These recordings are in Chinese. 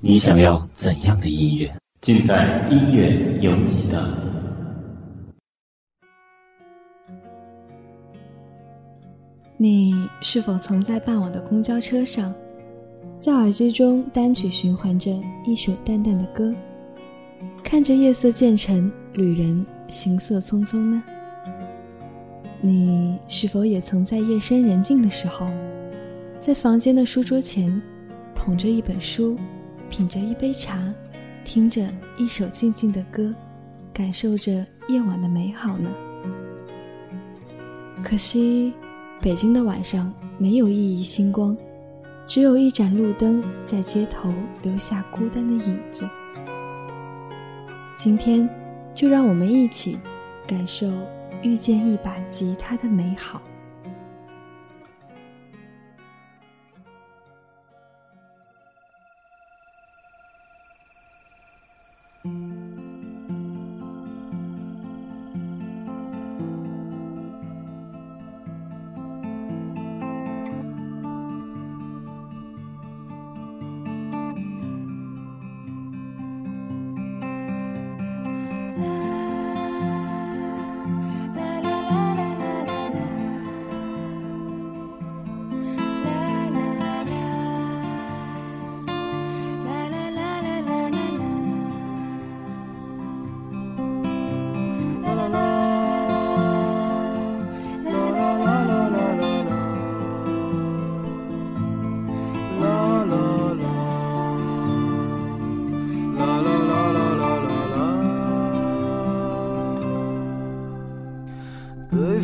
你想要怎样的音乐？尽在音乐有你的。你是否曾在傍晚的公交车上？在耳机中单曲循环着一首淡淡的歌，看着夜色渐沉，旅人行色匆匆呢？你是否也曾在夜深人静的时候，在房间的书桌前，捧着一本书，品着一杯茶，听着一首静静的歌，感受着夜晚的美好呢？可惜。北京的晚上没有熠熠星光，只有一盏路灯在街头留下孤单的影子。今天，就让我们一起感受遇见一把吉他的美好。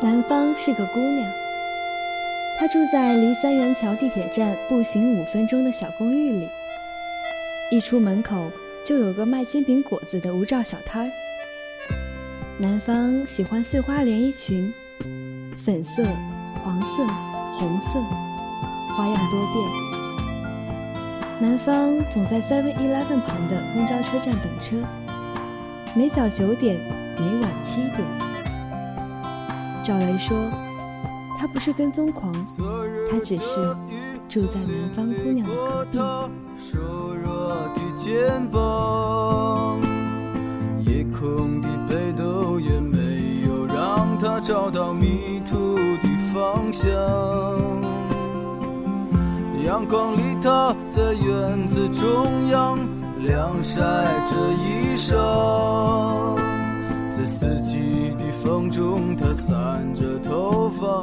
南方是个姑娘，她住在离三元桥地铁站步行五分钟的小公寓里。一出门口就有个卖煎饼果子的无照小摊儿。南方喜欢碎花连衣裙，粉色、黄色、红色，花样多变。南方总在 Seven Eleven 旁的公交车站等车，每早九点，每晚七点。赵雷说：“他不是跟踪狂，他只是住在南方姑娘的隔壁。”夜空的北斗也没有让他找到迷途的方向。阳光里，他在院子中央晾晒着衣裳，在四季的风中，他散着头发，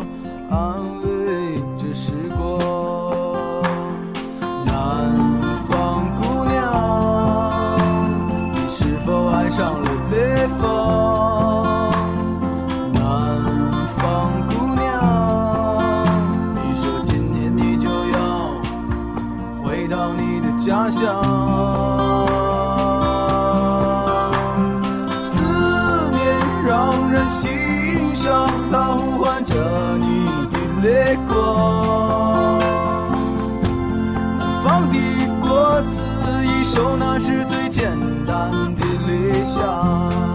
安慰着时光。南方姑娘，你是否爱上了北方？回到你的家乡。思念让人心伤，它呼唤着你的泪光。南方的果子一熟，那是最简单的理想。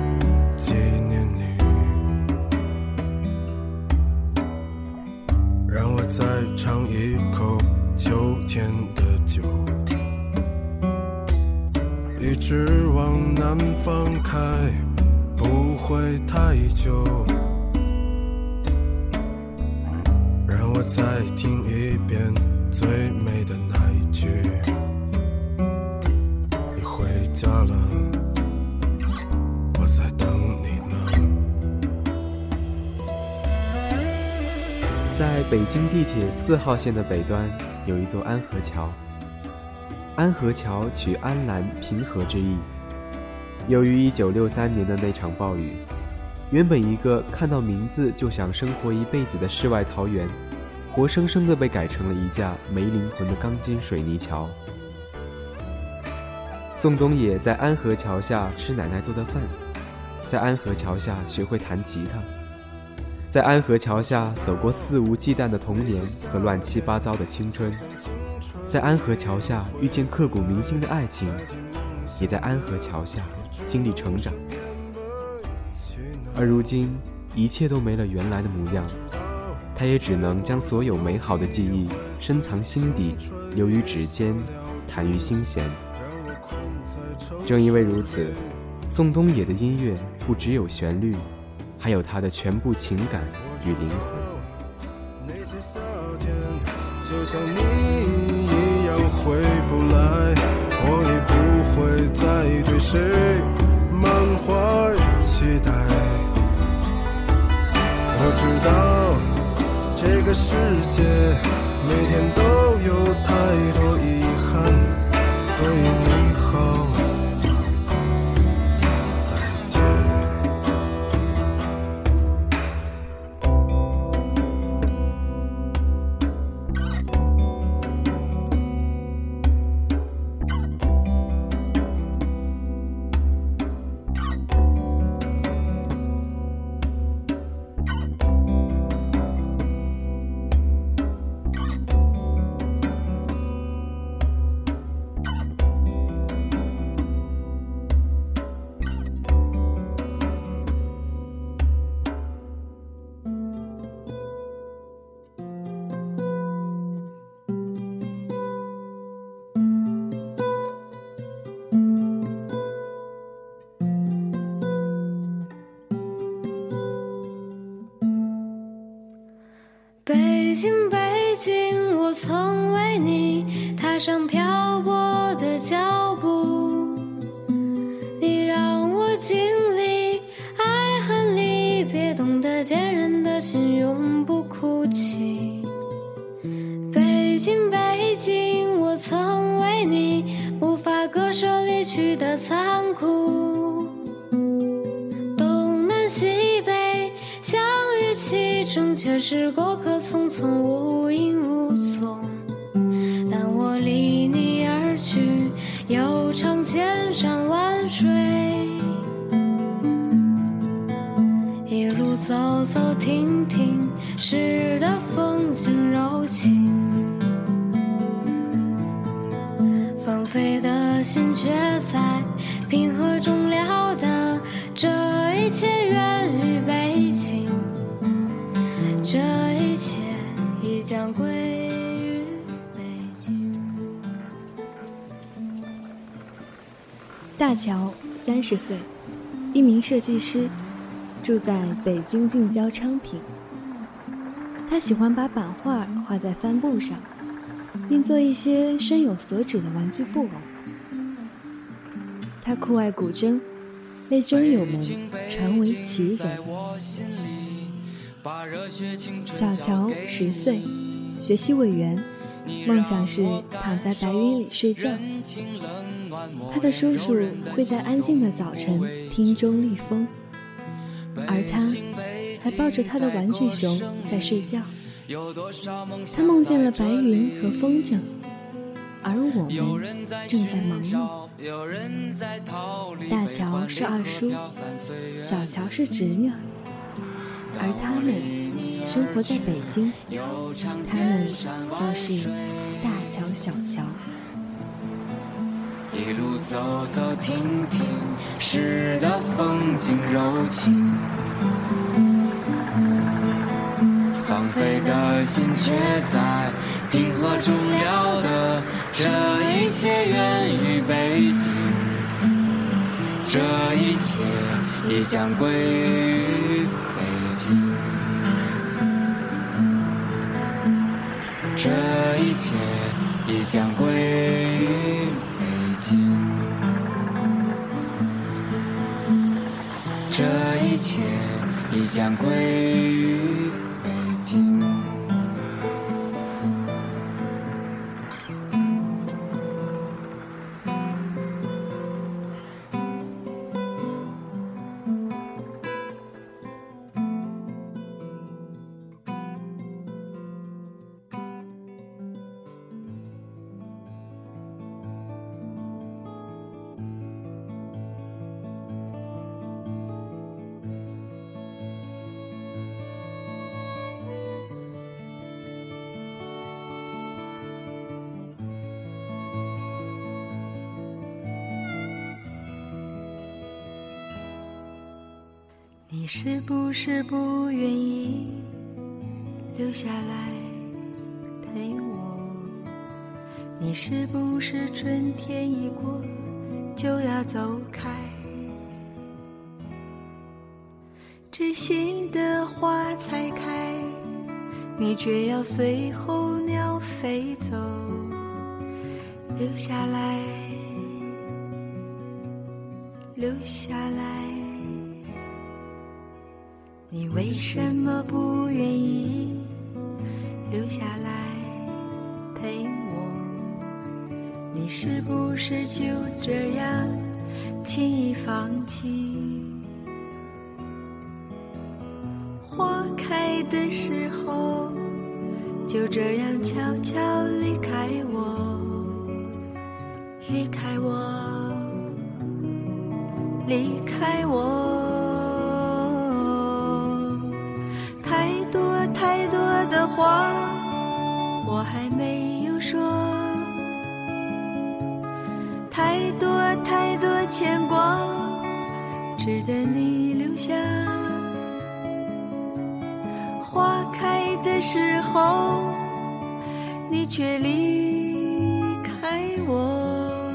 直往南方开，不会太久。让我再听一遍最美的那一句：你回家了，我在等你呢。在北京地铁四号线的北端，有一座安河桥。安河桥取安澜平和之意。由于1963年的那场暴雨，原本一个看到名字就想生活一辈子的世外桃源，活生生的被改成了一架没灵魂的钢筋水泥桥。宋冬野在安河桥下吃奶奶做的饭，在安河桥下学会弹吉他。在安河桥下走过肆无忌惮的童年和乱七八糟的青春，在安河桥下遇见刻骨铭心的爱情，也在安河桥下经历成长。而如今，一切都没了原来的模样，他也只能将所有美好的记忆深藏心底，流于指尖，弹于心弦。正因为如此，宋冬野的音乐不只有旋律。还有他的全部情感与灵魂。那些夏天，就像会再对谁满怀期待。我知道这个世界每天都有太多遗憾，所以你好，上漂泊的脚步，你让我经历爱恨离别，懂得坚韧的心永不哭泣。北京，北京，我曾为你无法割舍离去的残酷，东南西北相遇其中，却是过客匆匆无影无踪。离你而去，又成千山万水，一路走走停停，是大乔三十岁，一名设计师，住在北京近郊昌平。他喜欢把版画画在帆布上，并做一些深有所指的玩具布偶。他酷爱古筝，被筝友们传为奇人。小乔十岁，学习委员，梦想是躺在白云里睡觉。他的叔叔会在安静的早晨听钟立风，而他还抱着他的玩具熊在睡觉。他梦见了白云和风筝，而我们正在忙碌。大乔是二叔，小乔是侄女，而他们生活在北京，他们就是大乔、小乔。一路走走停停，诗的风景柔情。放飞的心却在平和中了得，这一切源于北京，这一切已将归于北京，这一切已将归于这一切已将归于你是不是不愿意留下来陪我？你是不是春天一过就要走开？知心的花才开，你却要随候鸟飞走，留下来，留下来。为什么不愿意留下来陪我？你是不是就这样轻易放弃？花开的时候，就这样悄悄离开我，离开我，离开我。值得你留下。花开的时候，你却离开我，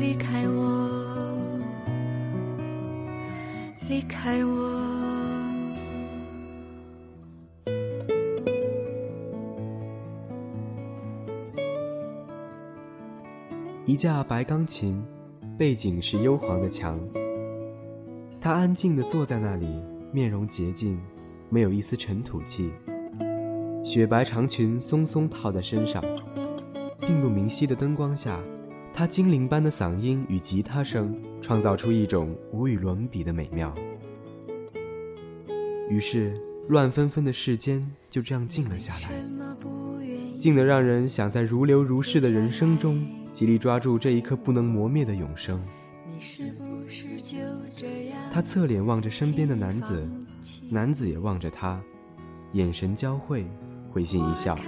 离开我，离开我。一架白钢琴，背景是幽黄的墙。他安静地坐在那里，面容洁净，没有一丝尘土气。雪白长裙松松套在身上，并不明晰的灯光下，他精灵般的嗓音与吉他声创造出一种无与伦比的美妙。于是，乱纷纷的世间就这样静了下来，静得让人想在如流如逝的人生中。极力抓住这一刻不能磨灭的永生。他侧脸望着身边的男子，男子也望着他，眼神交汇，会心一笑。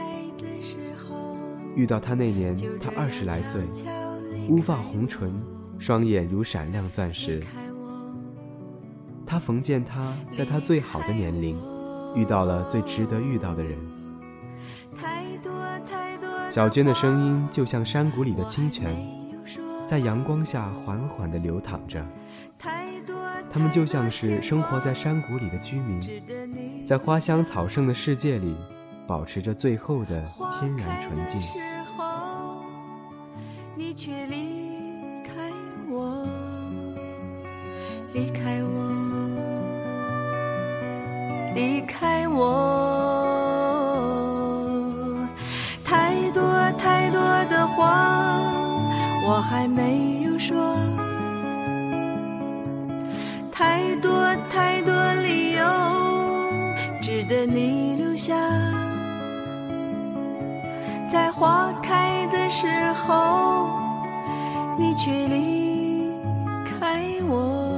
遇到他那年，他二十来岁，乌发红唇，双眼如闪亮钻石。他逢见他在他最好的年龄，遇到了最值得遇到的人。小娟的声音就像山谷里的清泉，在阳光下缓缓地流淌着。他们就像是生活在山谷里的居民，在花香草盛的世界里，保持着最后的天然纯净。你却离开我，离开我，离开我。我还没有说太多太多理由，值得你留下。在花开的时候，你却离开我，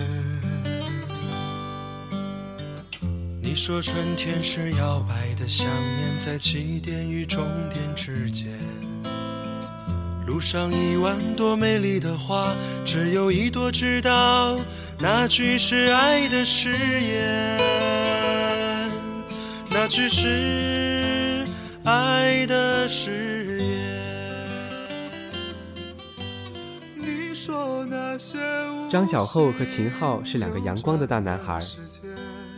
你说春天是摇摆的想念，在起点与终点之间。路上一万朵美丽的花，只有一朵知道那句是爱的誓言，那句是爱的誓言。你说那些张小厚和秦昊是两个阳光的大男孩。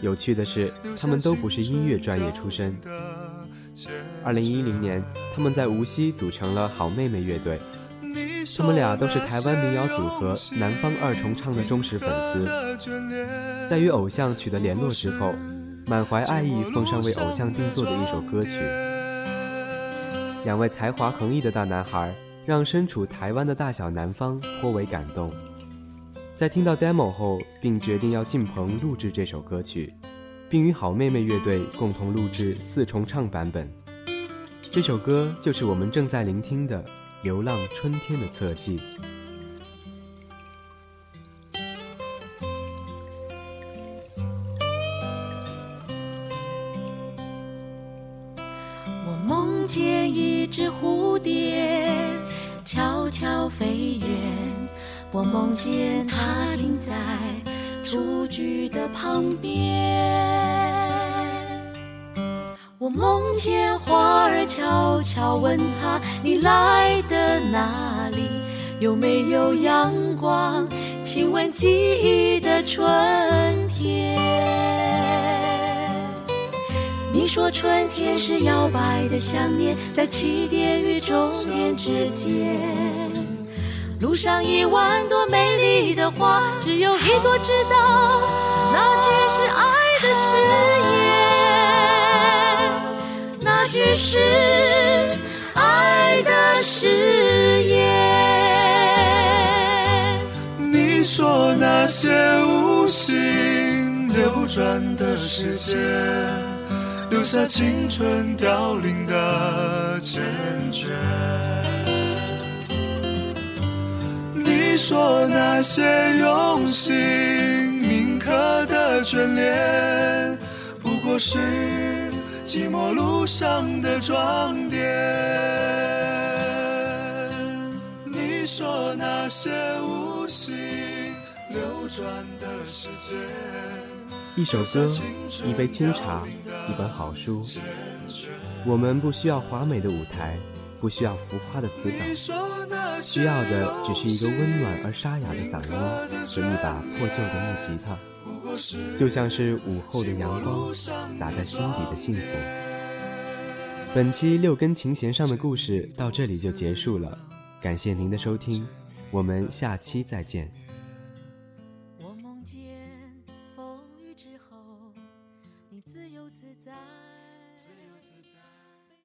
有趣的是，他们都不是音乐专业出身，二零一零年，他们在无锡组成了好妹妹乐队。他们俩都是台湾民谣组合南方二重唱的忠实粉丝。在与偶像取得联络之后，满怀爱意奉上为偶像定做的一首歌曲。两位才华横溢的大男孩，让身处台湾的大小南方颇为感动。在听到 demo 后，并决定要进棚录制这首歌曲，并与好妹妹乐队共同录制四重唱版本。这首歌就是我们正在聆听的。流浪春天的侧记。我梦见一只蝴蝶悄悄飞远，我梦见它停在雏菊的旁边。我梦见花儿悄悄问他：“你来的哪里？有没有阳光？亲吻记忆的春天。”你说春天是摇摆的想念，在起点与终点之间。路上一万朵美丽的花，只有一朵知道，那句是爱的誓言。那句是爱的誓言。你说那些无心流转的时间，留下青春凋零的坚决。你说那些用心铭刻的眷恋，不过是。寂寞路上的装点。你说那些无心流转的时间。一首歌，一杯清茶，一本好书。我们不需要华美的舞台，不需要浮夸的词藻，需要的只是一个温暖而沙哑的嗓音和一把破旧的木吉他。就像是午后的阳光洒在心底的幸福。本期六根琴弦上的故事到这里就结束了，感谢您的收听，我们下期再见。